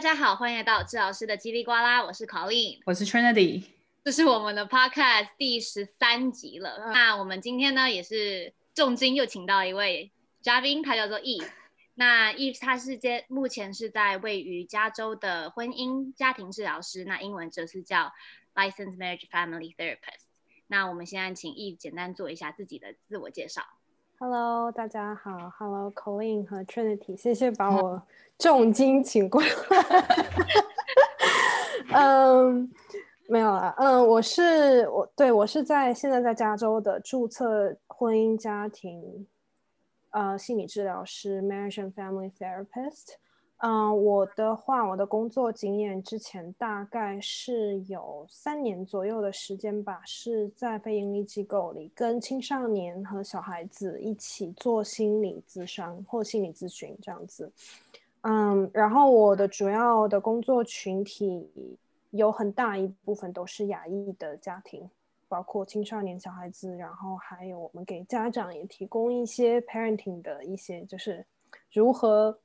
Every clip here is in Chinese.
大家好，欢迎来到治疗师的叽里呱啦，我是 Colleen，我是 Trinity，这是我们的 Podcast 第十三集了。那我们今天呢，也是重金又请到一位嘉宾，他叫做 Eve。那 Eve 他是接目前是在位于加州的婚姻家庭治疗师，那英文则是叫 Licensed Marriage Family Therapist。那我们现在请 Eve 简单做一下自己的自我介绍。Hello，大家好。Hello，Colleen 和 Trinity，谢谢把我重金请过来。嗯，没有了。嗯，我是我对我是在现在在加州的注册婚姻家庭呃心理治疗师，Marriage and Family Therapist。嗯，我的话，我的工作经验之前大概是有三年左右的时间吧，是在非营利机构里跟青少年和小孩子一起做心理咨商或心理咨询这样子。嗯，然后我的主要的工作群体有很大一部分都是亚裔的家庭，包括青少年小孩子，然后还有我们给家长也提供一些 parenting 的一些，就是如何。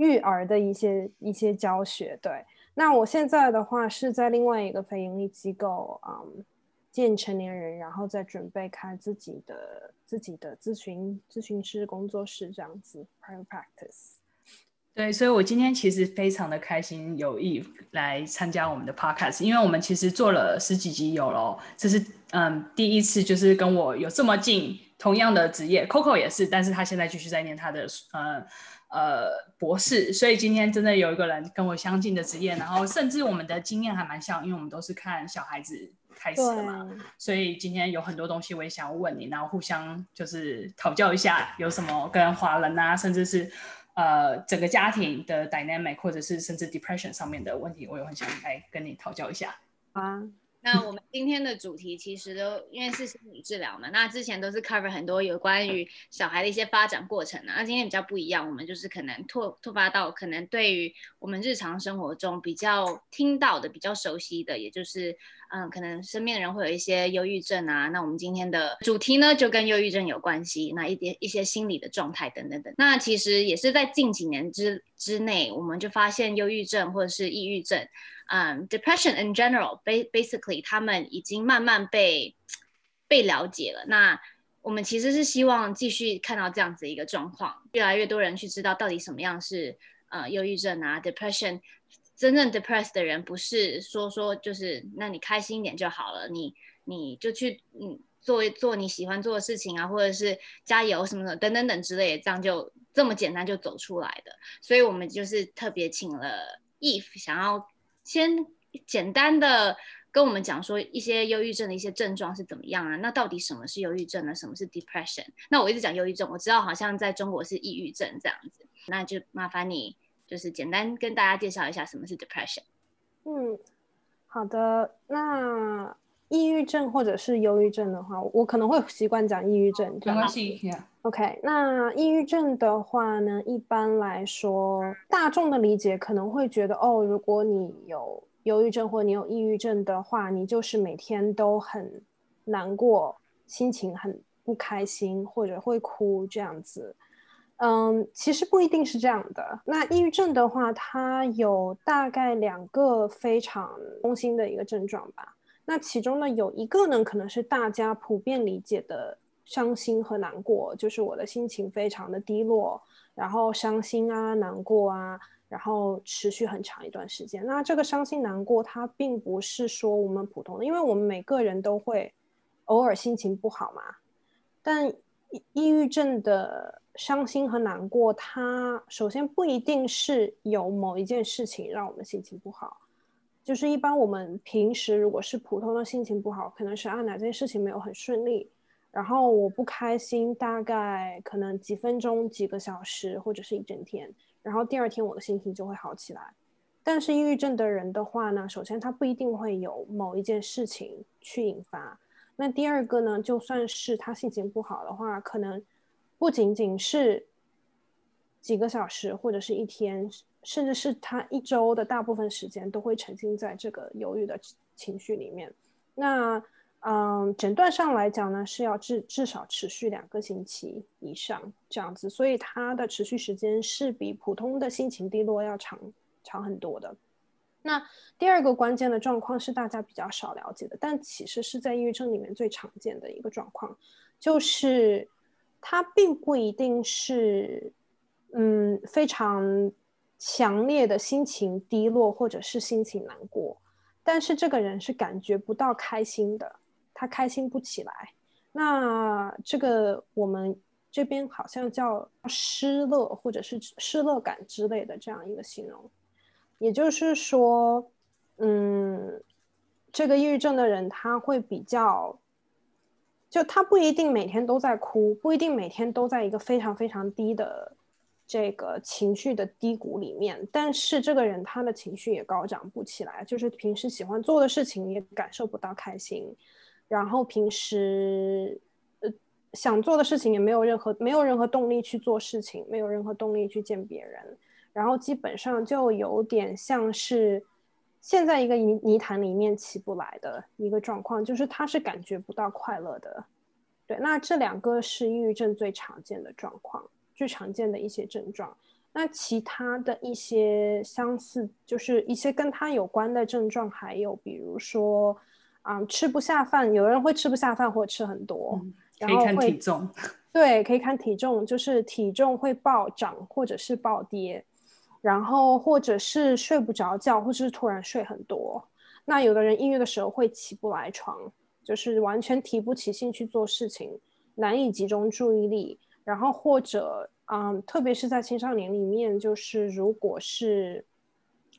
育儿的一些一些教学，对。那我现在的话是在另外一个非盈利机构，嗯，见成年人，然后再准备开自己的自己的咨询咨询师工作室这样子，private practice。对，所以我今天其实非常的开心有意来参加我们的 podcast，因为我们其实做了十几集有喽，这是嗯第一次就是跟我有这么近，同样的职业，Coco 也是，但是他现在继续在念他的呃。呃，博士，所以今天真的有一个人跟我相近的职业，然后甚至我们的经验还蛮像，因为我们都是看小孩子开始的嘛，所以今天有很多东西我也想要问你，然后互相就是讨教一下，有什么跟华人啊，甚至是呃整个家庭的 dynamic，或者是甚至 depression 上面的问题，我也很想来跟你讨教一下。啊。那我们今天的主题其实都因为是心理治疗嘛，那之前都是 cover 很多有关于小孩的一些发展过程啊，那今天比较不一样，我们就是可能拓拓发到可能对于我们日常生活中比较听到的、比较熟悉的，也就是嗯，可能身边的人会有一些忧郁症啊，那我们今天的主题呢就跟忧郁症有关系，那一点一些心理的状态等等等，那其实也是在近几年之之内，我们就发现忧郁症或者是抑郁症。嗯、，depression in general，basically，他们已经慢慢被被了解了。那我们其实是希望继续看到这样子一个状况，越来越多人去知道到底什么样是呃忧郁症啊，depression。真正 depressed 的人不是说说就是，那你开心一点就好了，你你就去嗯做做你喜欢做的事情啊，或者是加油什么的等等等之类的，这样就这么简单就走出来的。所以我们就是特别请了 Eve 想要。先简单的跟我们讲说一些忧郁症的一些症状是怎么样啊？那到底什么是忧郁症呢？什么是 depression？那我一直讲忧郁症，我知道好像在中国是抑郁症这样子，那就麻烦你就是简单跟大家介绍一下什么是 depression。嗯，好的，那。抑郁症或者是忧郁症的话，我可能会习惯讲抑郁症。没关系，OK。那抑郁症的话呢，一般来说，大众的理解可能会觉得，哦，如果你有忧郁症或你有抑郁症的话，你就是每天都很难过，心情很不开心，或者会哭这样子。嗯，其实不一定是这样的。那抑郁症的话，它有大概两个非常中心的一个症状吧。那其中呢，有一个呢，可能是大家普遍理解的伤心和难过，就是我的心情非常的低落，然后伤心啊、难过啊，然后持续很长一段时间。那这个伤心难过，它并不是说我们普通的，因为我们每个人都会偶尔心情不好嘛。但抑郁症的伤心和难过，它首先不一定是有某一件事情让我们心情不好。就是一般我们平时如果是普通的心情不好，可能是啊哪件事情没有很顺利，然后我不开心，大概可能几分钟、几个小时或者是一整天，然后第二天我的心情就会好起来。但是抑郁症的人的话呢，首先他不一定会有某一件事情去引发，那第二个呢，就算是他心情不好的话，可能不仅仅是几个小时或者是一天。甚至是他一周的大部分时间都会沉浸在这个忧郁的情绪里面。那，嗯，诊断上来讲呢，是要至至少持续两个星期以上这样子，所以它的持续时间是比普通的心情低落要长长很多的。那第二个关键的状况是大家比较少了解的，但其实是在抑郁症里面最常见的一个状况，就是它并不一定是嗯非常强烈的心情低落或者是心情难过，但是这个人是感觉不到开心的，他开心不起来。那这个我们这边好像叫失乐或者是失乐感之类的这样一个形容。也就是说，嗯，这个抑郁症的人他会比较，就他不一定每天都在哭，不一定每天都在一个非常非常低的这个情绪的低谷里面，但是这个人他的情绪也高涨不起来，就是平时喜欢做的事情也感受不到开心，然后平时呃想做的事情也没有任何没有任何动力去做事情，没有任何动力去见别人。然后基本上就有点像是陷在一个泥泥潭里面起不来的一个状况，就是他是感觉不到快乐的。对，那这两个是抑郁症最常见的状况，最常见的一些症状。那其他的一些相似，就是一些跟他有关的症状，还有比如说啊、嗯，吃不下饭，有人会吃不下饭或者吃很多，嗯、然后会体重。对，可以看体重，就是体重会暴涨或者是暴跌。然后或者是睡不着觉，或者是突然睡很多。那有的人抑郁的时候会起不来床，就是完全提不起兴趣做事情，难以集中注意力。然后或者，嗯，特别是在青少年里面，就是如果是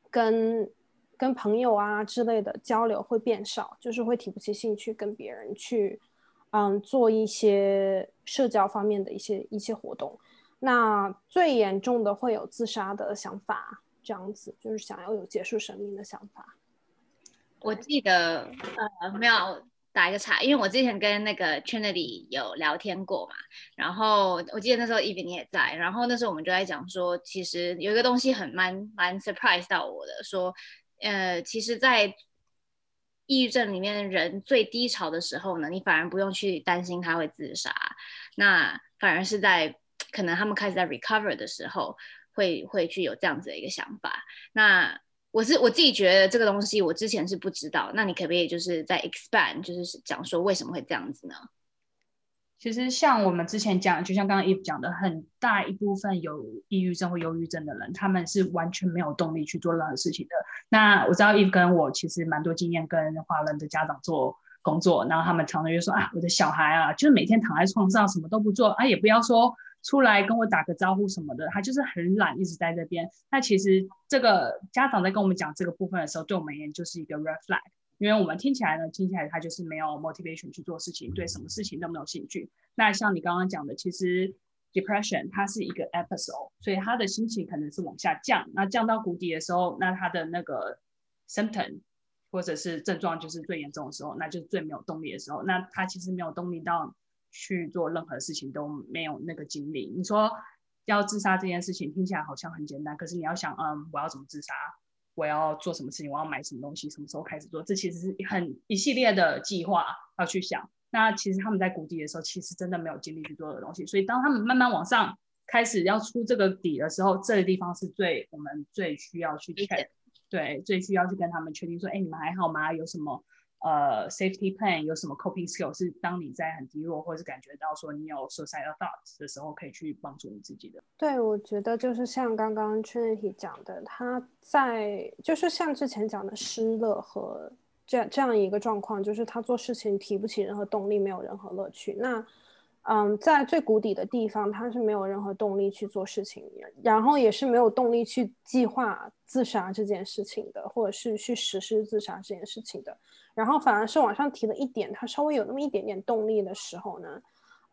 跟跟朋友啊之类的交流会变少，就是会提不起兴趣跟别人去，嗯，做一些社交方面的一些一些活动。那最严重的会有自杀的想法，这样子就是想要有结束生命的想法。我记得呃没有打一个岔，因为我之前跟那个 Trinity 有聊天过嘛，然后我记得那时候 Eve 你也在，然后那时候我们就在讲说，其实有一个东西很蛮蛮 surprise 到我的，说呃其实，在抑郁症里面人最低潮的时候呢，你反而不用去担心他会自杀，那反而是在。可能他们开始在 recover 的时候，会会去有这样子的一个想法。那我是我自己觉得这个东西，我之前是不知道。那你可不可以就是在 expand，就是讲说为什么会这样子呢？其实像我们之前讲，就像刚刚 Eve 讲的，很大一部分有抑郁症或忧郁症的人，他们是完全没有动力去做任何事情的。那我知道 Eve 跟我其实蛮多经验，跟华人的家长做工作，然后他们常常就说啊，我的小孩啊，就是每天躺在床上什么都不做，啊，也不要说。出来跟我打个招呼什么的，他就是很懒，一直在这边。那其实这个家长在跟我们讲这个部分的时候，对我们而言就是一个 red flag，因为我们听起来呢，听起来他就是没有 motivation 去做事情，对什么事情都没有兴趣。那像你刚刚讲的，其实 depression 它是一个 episode，所以他的心情可能是往下降。那降到谷底的时候，那他的那个 symptom 或者是症状就是最严重的时候，那就是最没有动力的时候。那他其实没有动力到。去做任何事情都没有那个精力。你说要自杀这件事情听起来好像很简单，可是你要想，嗯，我要怎么自杀？我要做什么事情？我要买什么东西？什么时候开始做？这其实是很一系列的计划要去想。那其实他们在谷底的时候，其实真的没有精力去做的东西。所以当他们慢慢往上开始要出这个底的时候，这个地方是最我们最需要去 check，对，最需要去跟他们确定说，哎，你们还好吗？有什么？呃，safety plan 有什么 coping skill 是当你在很低落，或者是感觉到说你有 suicidal thoughts 的时候，可以去帮助你自己的。对，我觉得就是像刚刚 Trinity 讲的，他在就是像之前讲的失乐和这样这样一个状况，就是他做事情提不起任何动力，没有任何乐趣。那嗯，在最谷底的地方，他是没有任何动力去做事情，然后也是没有动力去计划自杀这件事情的，或者是去实施自杀这件事情的。然后反而是往上提了一点，他稍微有那么一点点动力的时候呢，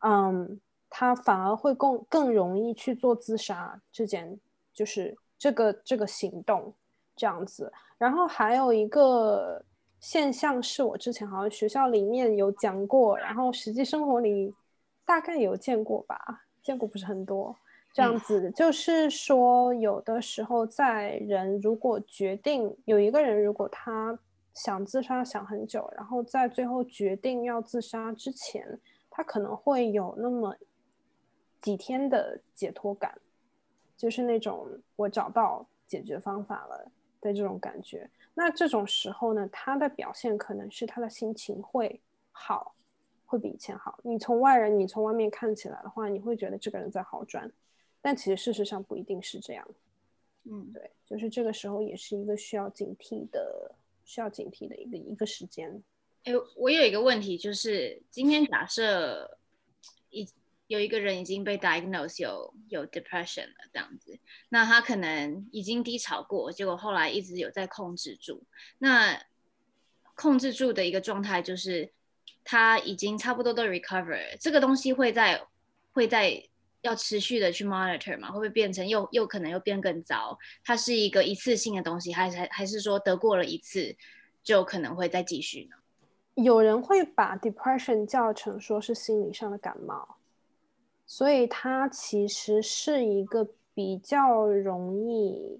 嗯，他反而会更更容易去做自杀这件，就是这个这个行动这样子。然后还有一个现象是我之前好像学校里面有讲过，然后实际生活里。大概有见过吧，见过不是很多，这样子就是说，有的时候在人如果决定有一个人，如果他想自杀想很久，然后在最后决定要自杀之前，他可能会有那么几天的解脱感，就是那种我找到解决方法了的这种感觉。那这种时候呢，他的表现可能是他的心情会好，会比以前好。你从外人，你从外面看起来的话，你会觉得这个人在好转，但其实事实上不一定是这样。嗯，对，就是这个时候也是一个需要警惕的，需要警惕的一个一个时间。哎，我有一个问题，就是今天假设一有一个人已经被 diagnose 有有 depression 了，这样子，那他可能已经低潮过，结果后来一直有在控制住。那控制住的一个状态就是他已经差不多都 recover，这个东西会在会在要持续的去 monitor 吗？会不会变成又又可能又变更糟？它是一个一次性的东西，还是还是说得过了一次就可能会再继续呢？有人会把 depression 叫成说是心理上的感冒。所以它其实是一个比较容易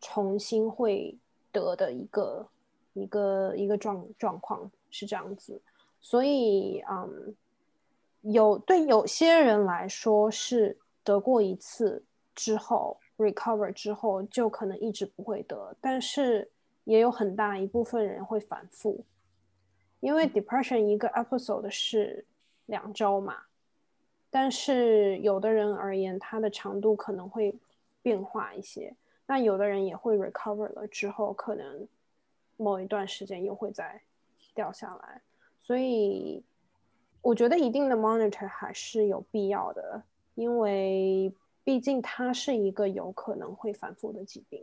重新会得的一个一个一个状状况是这样子，所以嗯，有对有些人来说是得过一次之后 recover 之后就可能一直不会得，但是也有很大一部分人会反复，因为 depression 一个 episode 是两周嘛。但是有的人而言，它的长度可能会变化一些。那有的人也会 recover 了之后，可能某一段时间又会再掉下来。所以我觉得一定的 monitor 还是有必要的，因为毕竟它是一个有可能会反复的疾病。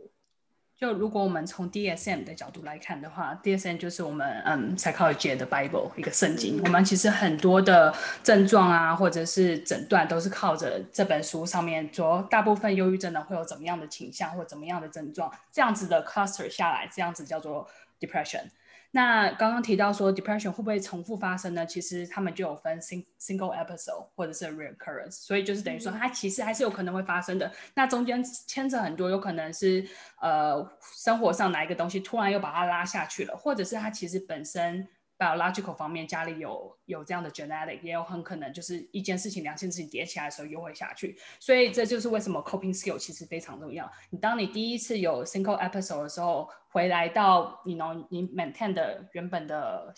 就如果我们从 DSM 的角度来看的话，DSM 就是我们嗯 psychology 的 Bible 一个圣经。我们其实很多的症状啊，或者是诊断，都是靠着这本书上面说，大部分忧郁症呢会有怎么样的倾向或怎么样的症状，这样子的 cluster 下来，这样子叫做 depression。那刚刚提到说 depression 会不会重复发生呢？其实他们就有分 sing single episode 或者是 recurrence，所以就是等于说它其实还是有可能会发生的。那中间牵扯很多，有可能是呃生活上哪一个东西突然又把它拉下去了，或者是它其实本身。Biological 方面，家里有有这样的 genetic，也有很可能就是一件事情、两件事情叠起来的时候又会下去，所以这就是为什么 coping skill 其实非常重要。你当你第一次有 single episode 的时候，回来到你能你 maintain 的原本的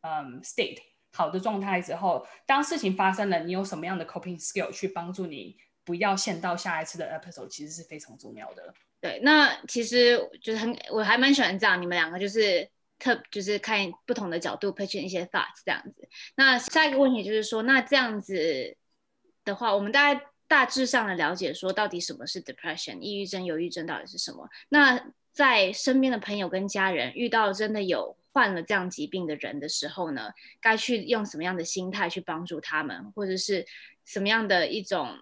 嗯 state 好的状态之后，当事情发生了，你有什么样的 coping skill 去帮助你不要陷到下一次的 episode，其实是非常重要的。对，那其实就是很我还蛮喜欢这样，你们两个就是。特就是看不同的角度，pitch 一些 thoughts 这样子。那下一个问题就是说，那这样子的话，我们大概大致上的了解说，到底什么是 depression，抑郁症、忧郁症到底是什么？那在身边的朋友跟家人遇到真的有患了这样疾病的人的时候呢，该去用什么样的心态去帮助他们，或者是什么样的一种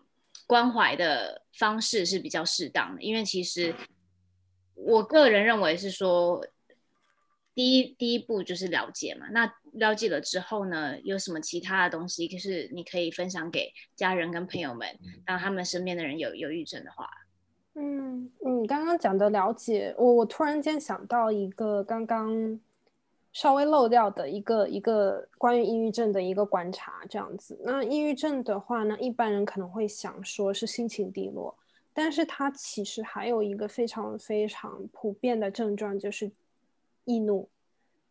关怀的方式是比较适当的？因为其实我个人认为是说。第一第一步就是了解嘛，那了解了之后呢，有什么其他的东西，就是你可以分享给家人跟朋友们，当他们身边的人有忧郁症的话。嗯，你刚刚讲的了解，我我突然间想到一个刚刚稍微漏掉的一个一个关于抑郁症的一个观察，这样子。那抑郁症的话呢，一般人可能会想说是心情低落，但是它其实还有一个非常非常普遍的症状，就是。易怒，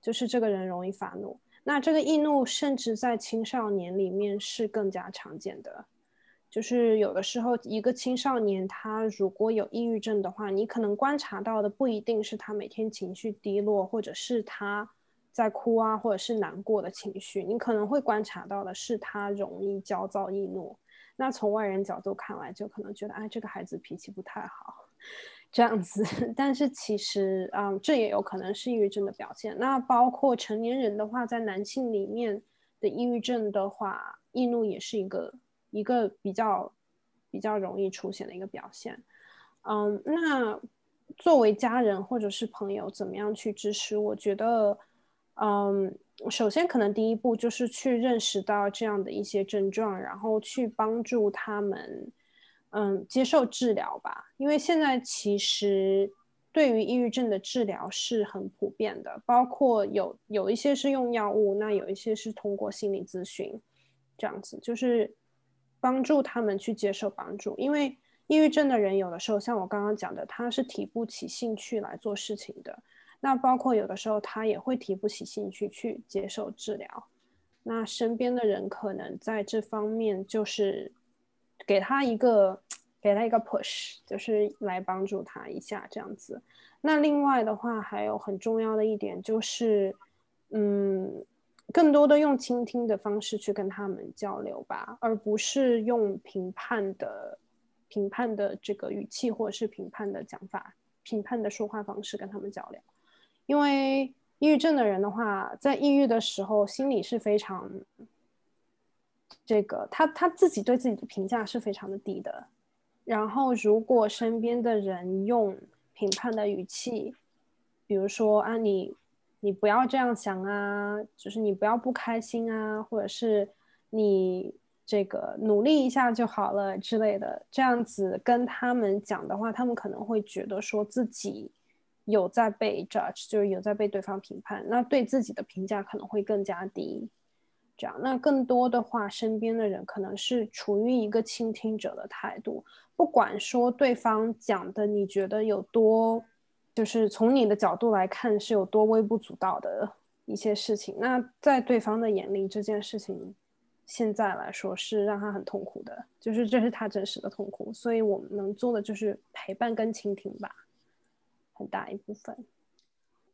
就是这个人容易发怒。那这个易怒，甚至在青少年里面是更加常见的。就是有的时候，一个青少年他如果有抑郁症的话，你可能观察到的不一定是他每天情绪低落，或者是他在哭啊，或者是难过的情绪。你可能会观察到的是他容易焦躁易怒。那从外人角度看来，就可能觉得，哎，这个孩子脾气不太好。这样子，但是其实，嗯，这也有可能是抑郁症的表现。那包括成年人的话，在男性里面的抑郁症的话，易怒也是一个一个比较比较容易出现的一个表现。嗯，那作为家人或者是朋友，怎么样去支持？我觉得，嗯，首先可能第一步就是去认识到这样的一些症状，然后去帮助他们。嗯，接受治疗吧，因为现在其实对于抑郁症的治疗是很普遍的，包括有有一些是用药物，那有一些是通过心理咨询，这样子就是帮助他们去接受帮助。因为抑郁症的人有的时候像我刚刚讲的，他是提不起兴趣来做事情的。那包括有的时候他也会提不起兴趣去接受治疗。那身边的人可能在这方面就是给他一个给他一个 push，就是来帮助他一下这样子。那另外的话，还有很重要的一点就是，嗯。更多的用倾听的方式去跟他们交流吧，而不是用评判的、评判的这个语气或者是评判的讲法、评判的说话方式跟他们交流。因为抑郁症的人的话，在抑郁的时候，心里是非常这个他他自己对自己的评价是非常的低的。然后，如果身边的人用评判的语气，比如说啊你。你不要这样想啊，就是你不要不开心啊，或者是你这个努力一下就好了之类的，这样子跟他们讲的话，他们可能会觉得说自己有在被 judge，就是有在被对方评判，那对自己的评价可能会更加低。那更多的话，身边的人可能是处于一个倾听者的态度，不管说对方讲的你觉得有多。就是从你的角度来看是有多微不足道的一些事情，那在对方的眼里，这件事情现在来说是让他很痛苦的，就是这是他真实的痛苦，所以我们能做的就是陪伴跟倾听吧，很大一部分。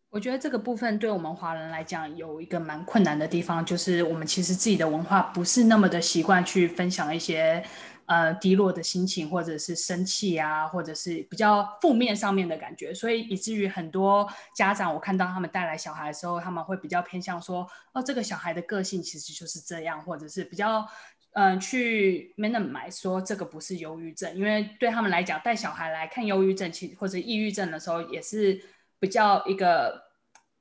我觉得这个部分对我们华人来讲有一个蛮困难的地方，就是我们其实自己的文化不是那么的习惯去分享一些。呃，低落的心情，或者是生气啊，或者是比较负面上面的感觉，所以以至于很多家长，我看到他们带来小孩的时候，他们会比较偏向说，哦，这个小孩的个性其实就是这样，或者是比较，嗯、去 minimize 说这个不是忧郁症，因为对他们来讲，带小孩来看忧郁症，其或者抑郁症的时候，也是比较一个，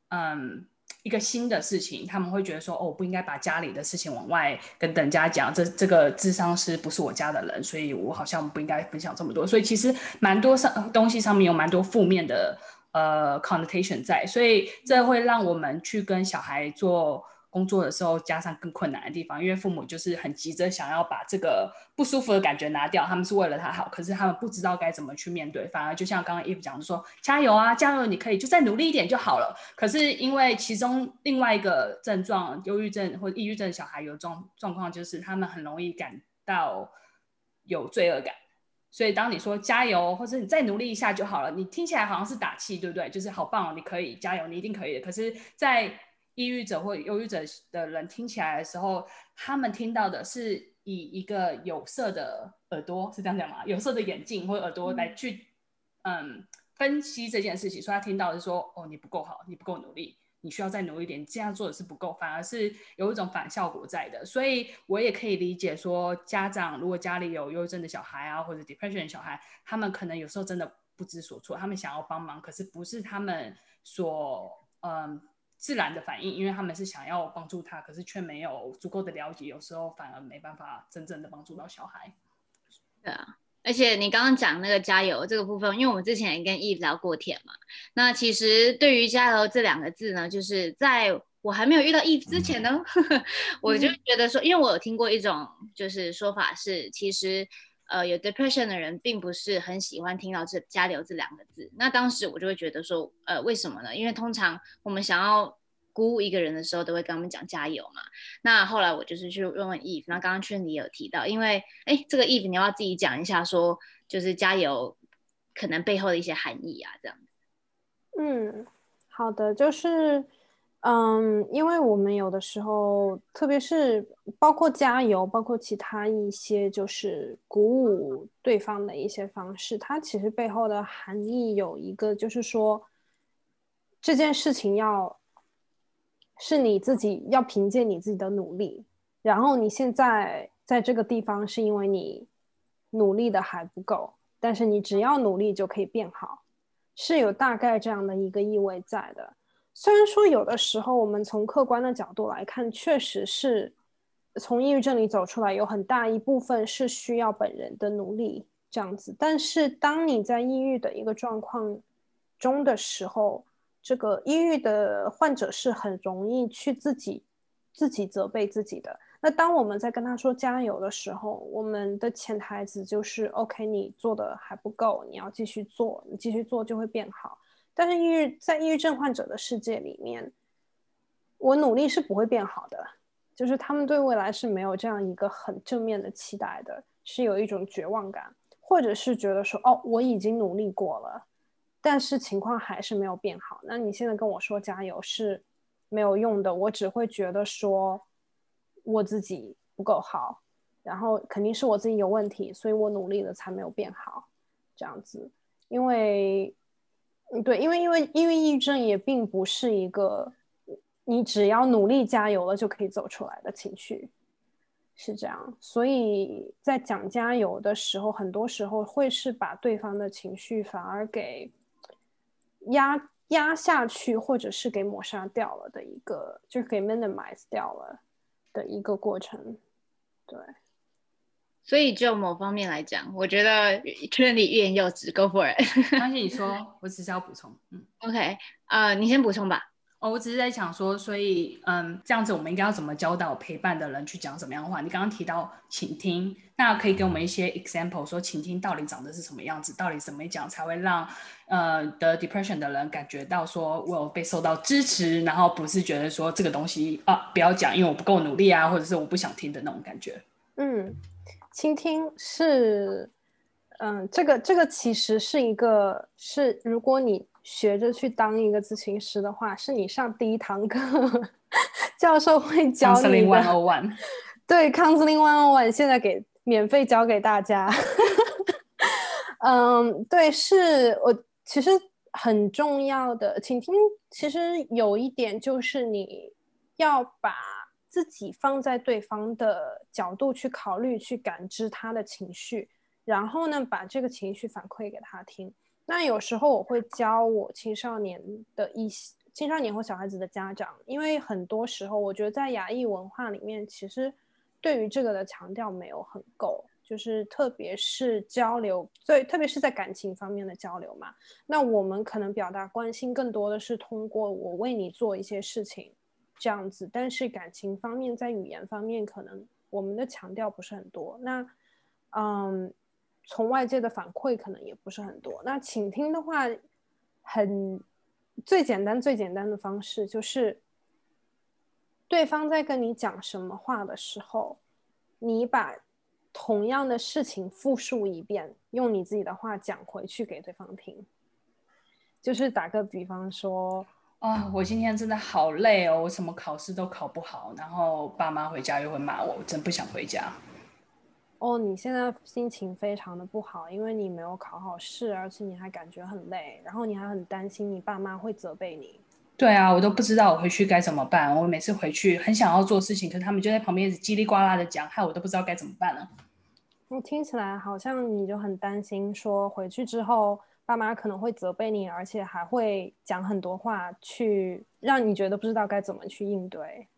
嗯。一个新的事情，他们会觉得说，哦，我不应该把家里的事情往外跟等家讲。这这个智商是不是我家的人，所以我好像不应该分享这么多。所以其实蛮多上东西上面有蛮多负面的呃 connotation 在，所以这会让我们去跟小孩做。工作的时候加上更困难的地方，因为父母就是很急着想要把这个不舒服的感觉拿掉，他们是为了他好，可是他们不知道该怎么去面对，反而就像刚刚 Eve 讲的说，加油啊，加油，你可以就再努力一点就好了。可是因为其中另外一个症状，忧郁症或抑郁症小孩有状状况，就是他们很容易感到有罪恶感，所以当你说加油或者你再努力一下就好了，你听起来好像是打气，对不对？就是好棒哦，你可以加油，你一定可以的。可是，在抑郁者或忧郁者的人听起来的时候，他们听到的是以一个有色的耳朵，是这样讲吗？有色的眼镜或耳朵来去，嗯，嗯，分析这件事情。所以他听到的是说，哦，你不够好，你不够努力，你需要再努力一点，这样做的是不够，反而是有一种反效果在的。所以我也可以理解说，家长如果家里有忧郁症的小孩啊，或者 depression 的小孩，他们可能有时候真的不知所措，他们想要帮忙，可是不是他们所，嗯。自然的反应，因为他们是想要帮助他，可是却没有足够的了解，有时候反而没办法真正的帮助到小孩。对啊，而且你刚刚讲那个加油这个部分，因为我们之前也跟 Eve 聊过天嘛，那其实对于加油这两个字呢，就是在我还没有遇到 Eve 之前呢，嗯、我就觉得说，因为我有听过一种就是说法是，其实。呃，有 depression 的人并不是很喜欢听到这“加油”这两个字。那当时我就会觉得说，呃，为什么呢？因为通常我们想要鼓舞一个人的时候，都会跟他们讲加油嘛。那后来我就是去问问 Eve，那刚刚圈里有提到，因为哎，这个 Eve 你要要自己讲一下说，就是加油可能背后的一些含义啊，这样。嗯，好的，就是。嗯，因为我们有的时候，特别是包括加油，包括其他一些就是鼓舞对方的一些方式，它其实背后的含义有一个，就是说这件事情要是你自己要凭借你自己的努力，然后你现在在这个地方是因为你努力的还不够，但是你只要努力就可以变好，是有大概这样的一个意味在的。虽然说有的时候我们从客观的角度来看，确实是从抑郁症里走出来，有很大一部分是需要本人的努力这样子。但是当你在抑郁的一个状况中的时候，这个抑郁的患者是很容易去自己自己责备自己的。那当我们在跟他说加油的时候，我们的潜台词就是 OK，你做的还不够，你要继续做，你继续做就会变好。但是抑郁在抑郁症患者的世界里面，我努力是不会变好的，就是他们对未来是没有这样一个很正面的期待的，是有一种绝望感，或者是觉得说哦，我已经努力过了，但是情况还是没有变好。那你现在跟我说加油是没有用的，我只会觉得说。我自己不够好，然后肯定是我自己有问题，所以我努力了才没有变好，这样子。因为，对，因为因为因为抑郁症也并不是一个你只要努力加油了就可以走出来的情绪，是这样。所以在讲加油的时候，很多时候会是把对方的情绪反而给压压下去，或者是给抹杀掉了的一个，就是给 minimize 掉了。的一个过程，对，所以就某方面来讲，我觉得劝你欲言又止，Go for it。相信你说，我只是要补充，嗯，OK，呃，你先补充吧。哦，我只是在想说，所以，嗯，这样子我们应该要怎么教导陪伴的人去讲什么样的话？你刚刚提到倾听，那可以给我们一些 example，说倾听到底长得是什么样子？到底怎么讲才会让呃得 depression 的人感觉到说我有被受到支持，然后不是觉得说这个东西啊不要讲，因为我不够努力啊，或者是我不想听的那种感觉。嗯，倾听是，嗯，这个这个其实是一个是如果你。学着去当一个咨询师的话，是你上第一堂课，教授会教你的。Counseling One O One，对，Counseling One O One，现在给免费教给大家。嗯，对，是我其实很重要的倾听。其实有一点就是你要把自己放在对方的角度去考虑，去感知他的情绪，然后呢，把这个情绪反馈给他听。那有时候我会教我青少年的一些青少年或小孩子的家长，因为很多时候我觉得在亚裔文化里面，其实对于这个的强调没有很够，就是特别是交流，最特别是在感情方面的交流嘛。那我们可能表达关心更多的是通过我为你做一些事情这样子，但是感情方面在语言方面可能我们的强调不是很多。那嗯。从外界的反馈可能也不是很多。那倾听的话，很最简单最简单的方式就是，对方在跟你讲什么话的时候，你把同样的事情复述一遍，用你自己的话讲回去给对方听。就是打个比方说，啊，我今天真的好累哦，我什么考试都考不好，然后爸妈回家又会骂我，我真不想回家。哦，你现在心情非常的不好，因为你没有考好试，而且你还感觉很累，然后你还很担心你爸妈会责备你。对啊，我都不知道我回去该怎么办。我每次回去很想要做事情，可是他们就在旁边叽里呱啦的讲，害我都不知道该怎么办呢。我听起来好像你就很担心，说回去之后爸妈可能会责备你，而且还会讲很多话，去让你觉得不知道该怎么去应对。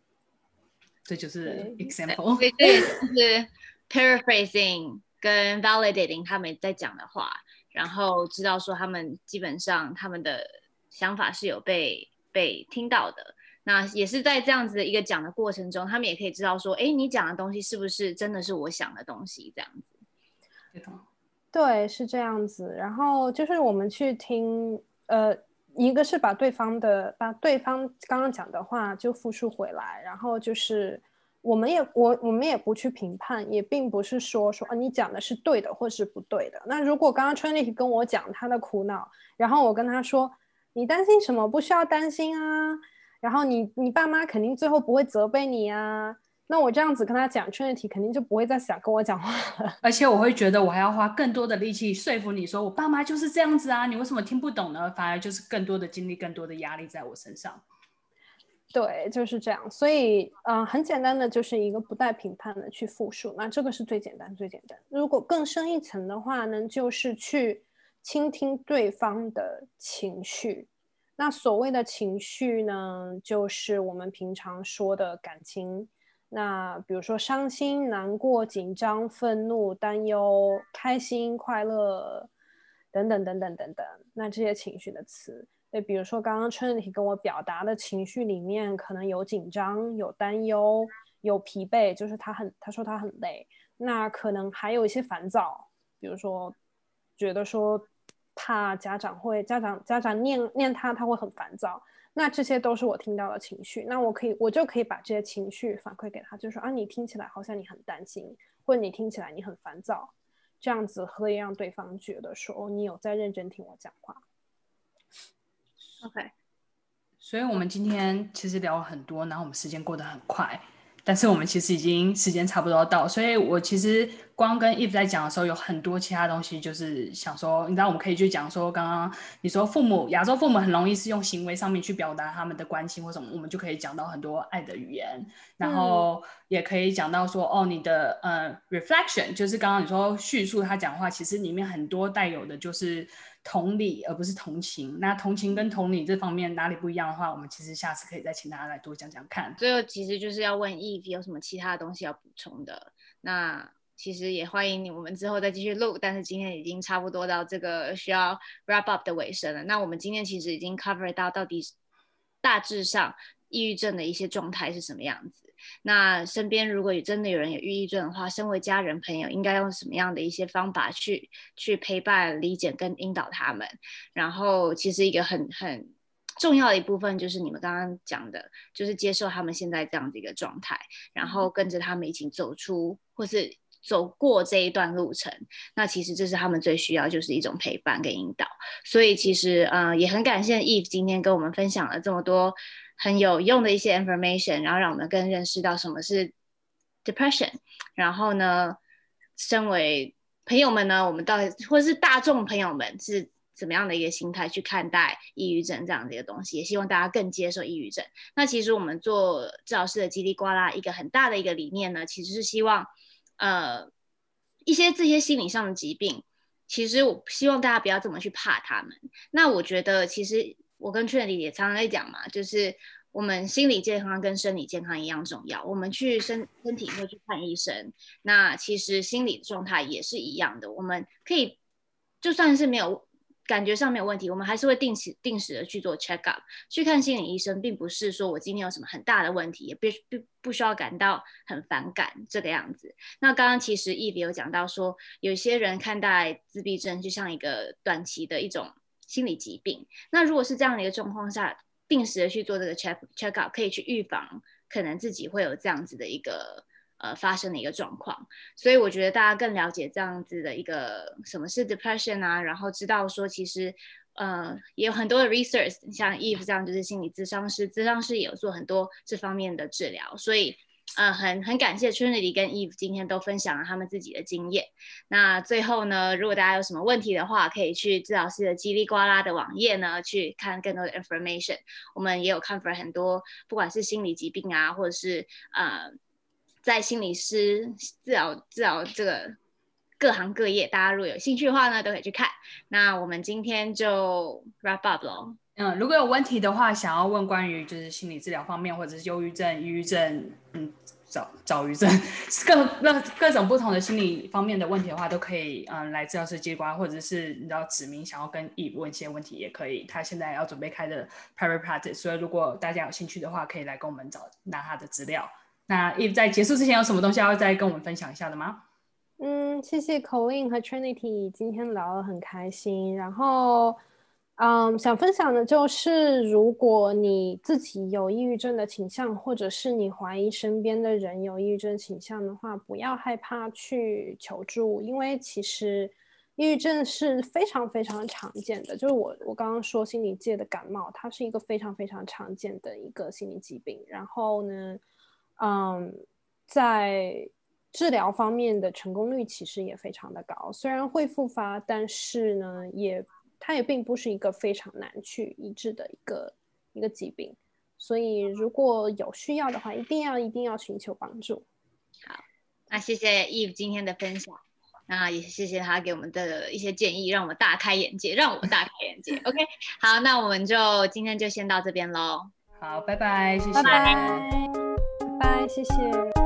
这就是 example。对，对，对，paraphrasing 跟 validating 他们在讲的话，然后知道说他们基本上他们的想法是有被被听到的。那也是在这样子的一个讲的过程中，他们也可以知道说，哎，你讲的东西是不是真的是我想的东西？这样子。对，是这样子。然后就是我们去听，呃，一个是把对方的把对方刚刚讲的话就复述回来，然后就是。我们也我我们也不去评判，也并不是说说啊你讲的是对的或是不对的。那如果刚刚 Trinity 跟我讲他的苦恼，然后我跟他说你担心什么？不需要担心啊。然后你你爸妈肯定最后不会责备你啊。那我这样子跟他讲，Trinity 肯定就不会再想跟我讲话了。而且我会觉得我还要花更多的力气说服你说我爸妈就是这样子啊，你为什么听不懂呢？反而就是更多的精力、更多的压力在我身上。对，就是这样。所以，嗯、呃，很简单的，就是一个不带评判的去复述。那这个是最简单、最简单。如果更深一层的话呢，就是去倾听对方的情绪。那所谓的情绪呢，就是我们平常说的感情。那比如说伤心、难过、紧张、愤怒、担忧、开心、快乐等等等等等等。那这些情绪的词。对，比如说刚刚 Trinity 跟我表达的情绪里面，可能有紧张、有担忧、有疲惫，就是他很他说他很累，那可能还有一些烦躁，比如说觉得说怕家长会家长家长念念他他会很烦躁，那这些都是我听到的情绪，那我可以我就可以把这些情绪反馈给他，就说啊，你听起来好像你很担心，或者你听起来你很烦躁，这样子可以让对方觉得说哦，你有在认真听我讲话。OK。所以，我们今天其实聊了很多，然后我们时间过得很快，但是我们其实已经时间差不多到。所以我其实光跟 Eve 在讲的时候，有很多其他东西，就是想说，你知道，我们可以去讲说，刚刚你说父母，亚洲父母很容易是用行为上面去表达他们的关心或什么，我们就可以讲到很多爱的语言，然后也可以讲到说，哦，你的呃 reflection，就是刚刚你说叙述他讲话，其实里面很多带有的就是。同理，而不是同情。那同情跟同理这方面哪里不一样的话，我们其实下次可以再请大家来多讲讲看。最后，其实就是要问 Eve 有什么其他的东西要补充的。那其实也欢迎你，我们之后再继续录。但是今天已经差不多到这个需要 wrap up 的尾声了。那我们今天其实已经 cover 到到底大致上抑郁症的一些状态是什么样子。那身边如果有真的有人有抑郁症的话，身为家人朋友，应该用什么样的一些方法去去陪伴、理解跟引导他们？然后，其实一个很很重要的一部分就是你们刚刚讲的，就是接受他们现在这样的一个状态，然后跟着他们一起走出或是走过这一段路程。那其实这是他们最需要，就是一种陪伴跟引导。所以，其实呃也很感谢 Eve 今天跟我们分享了这么多。很有用的一些 information，然后让我们更认识到什么是 depression。然后呢，身为朋友们呢，我们到底或是大众朋友们是怎么样的一个心态去看待抑郁症这样的一个东西？也希望大家更接受抑郁症。那其实我们做治疗师的叽里呱啦一个很大的一个理念呢，其实是希望呃一些这些心理上的疾病，其实我希望大家不要这么去怕他们。那我觉得其实。我跟 t r i n y 也常常在讲嘛，就是我们心理健康跟生理健康一样重要。我们去身身体会去看医生，那其实心理状态也是一样的。我们可以就算是没有感觉上没有问题，我们还是会定时定时的去做 check up，去看心理医生，并不是说我今天有什么很大的问题，也不不不需要感到很反感这个样子。那刚刚其实 Eve 有讲到说，有些人看待自闭症就像一个短期的一种。心理疾病，那如果是这样的一个状况下，定时的去做这个 check check up，可以去预防可能自己会有这样子的一个呃发生的一个状况。所以我觉得大家更了解这样子的一个什么是 depression 啊，然后知道说其实呃也有很多的 research，像 Eve 这样就是心理咨商师，咨商师也有做很多这方面的治疗，所以。嗯，很很感谢 Trinity 跟 Eve 今天都分享了他们自己的经验。那最后呢，如果大家有什么问题的话，可以去治疗师的叽里呱啦的网页呢，去看更多的 information。我们也有 cover 很多，不管是心理疾病啊，或者是呃，在心理师治疗治疗这个各行各业，大家如果有兴趣的话呢，都可以去看。那我们今天就 wrap up 喽。嗯，如果有问题的话，想要问关于就是心理治疗方面，或者是忧郁症、抑郁症，嗯，躁躁郁症，各各各种不同的心理方面的问题的话，都可以嗯来治疗师机关，或者是你知道指明想要跟 E 问一些问题也可以。他现在要准备开的 private practice，所以如果大家有兴趣的话，可以来跟我们找拿他的资料。那 E 在结束之前有什么东西要再跟我们分享一下的吗？嗯，谢谢 Colleen 和 Trinity 今天聊得很开心，然后。嗯想分享的就是，如果你自己有抑郁症的倾向，或者是你怀疑身边的人有抑郁症倾向的话，不要害怕去求助，因为其实抑郁症是非常非常常见的。就是我我刚刚说心理界的感冒，它是一个非常非常常见的一个心理疾病。然后呢，嗯，在治疗方面的成功率其实也非常的高，虽然会复发，但是呢也。它也并不是一个非常难去医治的一个一个疾病，所以如果有需要的话，一定要一定要寻求帮助。好，那谢谢 Eve 今天的分享，那也谢谢他给我们的一些建议，让我们大开眼界，让我们大开眼界。OK，好，那我们就今天就先到这边喽。好，拜拜，谢谢，拜拜，拜拜，谢谢。